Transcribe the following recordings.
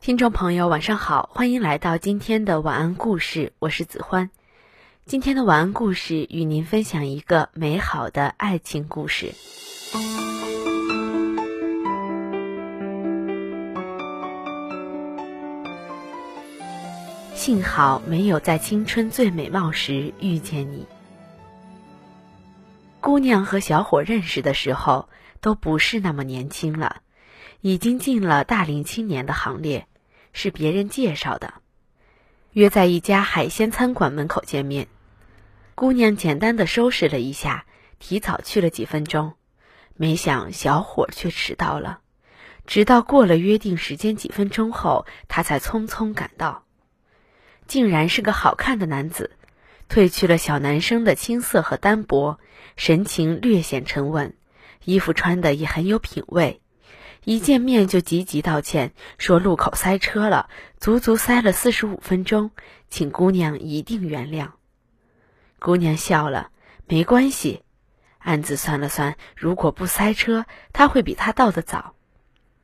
听众朋友，晚上好，欢迎来到今天的晚安故事，我是子欢。今天的晚安故事与您分享一个美好的爱情故事。幸好没有在青春最美貌时遇见你。姑娘和小伙认识的时候都不是那么年轻了，已经进了大龄青年的行列。是别人介绍的，约在一家海鲜餐馆门口见面。姑娘简单的收拾了一下，提早去了几分钟，没想小伙却迟到了。直到过了约定时间几分钟后，他才匆匆赶到。竟然是个好看的男子，褪去了小男生的青涩和单薄，神情略显沉稳，衣服穿的也很有品味。一见面就急急道歉，说路口塞车了，足足塞了四十五分钟，请姑娘一定原谅。姑娘笑了，没关系，暗自算了算，如果不塞车，他会比他到的早，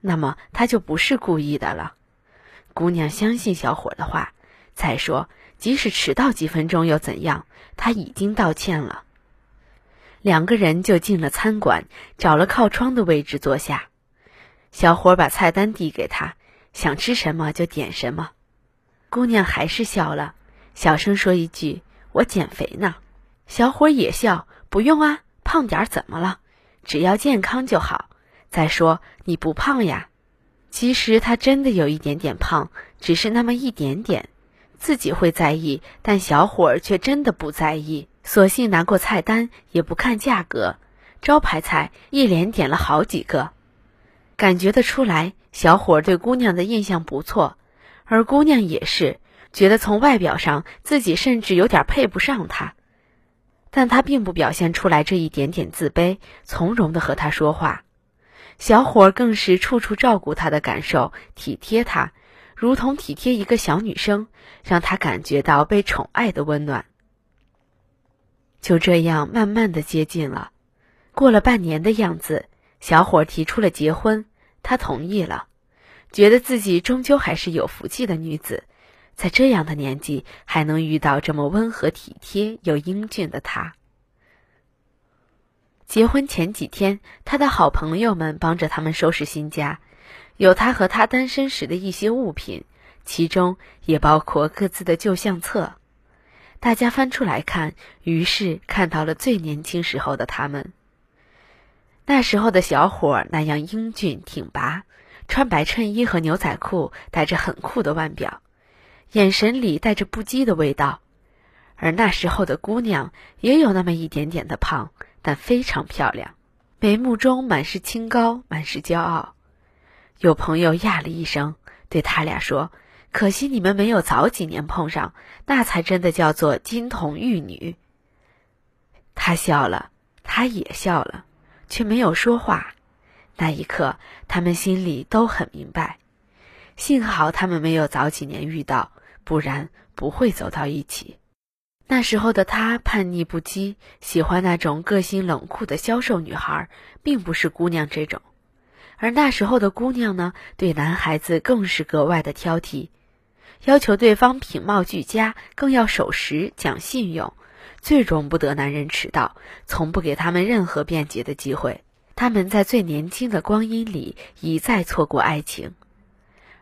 那么他就不是故意的了。姑娘相信小伙的话，再说即使迟到几分钟又怎样？他已经道歉了。两个人就进了餐馆，找了靠窗的位置坐下。小伙把菜单递给他，想吃什么就点什么。姑娘还是笑了，小声说一句：“我减肥呢。”小伙也笑：“不用啊，胖点怎么了？只要健康就好。再说你不胖呀。”其实他真的有一点点胖，只是那么一点点，自己会在意，但小伙却真的不在意，索性拿过菜单也不看价格，招牌菜一连点了好几个。感觉得出来，小伙对姑娘的印象不错，而姑娘也是觉得从外表上自己甚至有点配不上他，但他并不表现出来这一点点自卑，从容的和他说话。小伙更是处处照顾她的感受，体贴她，如同体贴一个小女生，让她感觉到被宠爱的温暖。就这样慢慢的接近了，过了半年的样子。小伙提出了结婚，他同意了，觉得自己终究还是有福气的女子，在这样的年纪还能遇到这么温和体贴又英俊的他。结婚前几天，他的好朋友们帮着他们收拾新家，有他和他单身时的一些物品，其中也包括各自的旧相册。大家翻出来看，于是看到了最年轻时候的他们。那时候的小伙那样英俊挺拔，穿白衬衣和牛仔裤，带着很酷的腕表，眼神里带着不羁的味道。而那时候的姑娘也有那么一点点的胖，但非常漂亮，眉目中满是清高，满是骄傲。有朋友呀了一声，对他俩说：“可惜你们没有早几年碰上，那才真的叫做金童玉女。”他笑了，他也笑了。却没有说话。那一刻，他们心里都很明白。幸好他们没有早几年遇到，不然不会走到一起。那时候的他叛逆不羁，喜欢那种个性冷酷的消瘦女孩，并不是姑娘这种。而那时候的姑娘呢，对男孩子更是格外的挑剔，要求对方品貌俱佳，更要守时、讲信用。最容不得男人迟到，从不给他们任何辩解的机会。他们在最年轻的光阴里一再错过爱情，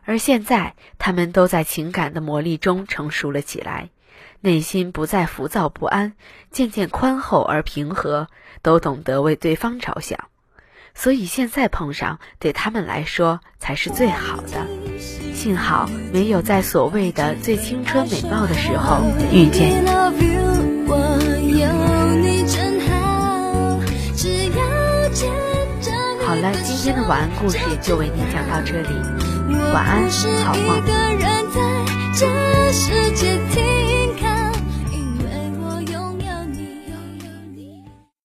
而现在他们都在情感的磨砺中成熟了起来，内心不再浮躁不安，渐渐宽厚而平和，都懂得为对方着想。所以现在碰上，对他们来说才是最好的。幸好没有在所谓的最青春美貌的时候遇见。今天的晚安故事就为你讲到这里，晚安，好梦。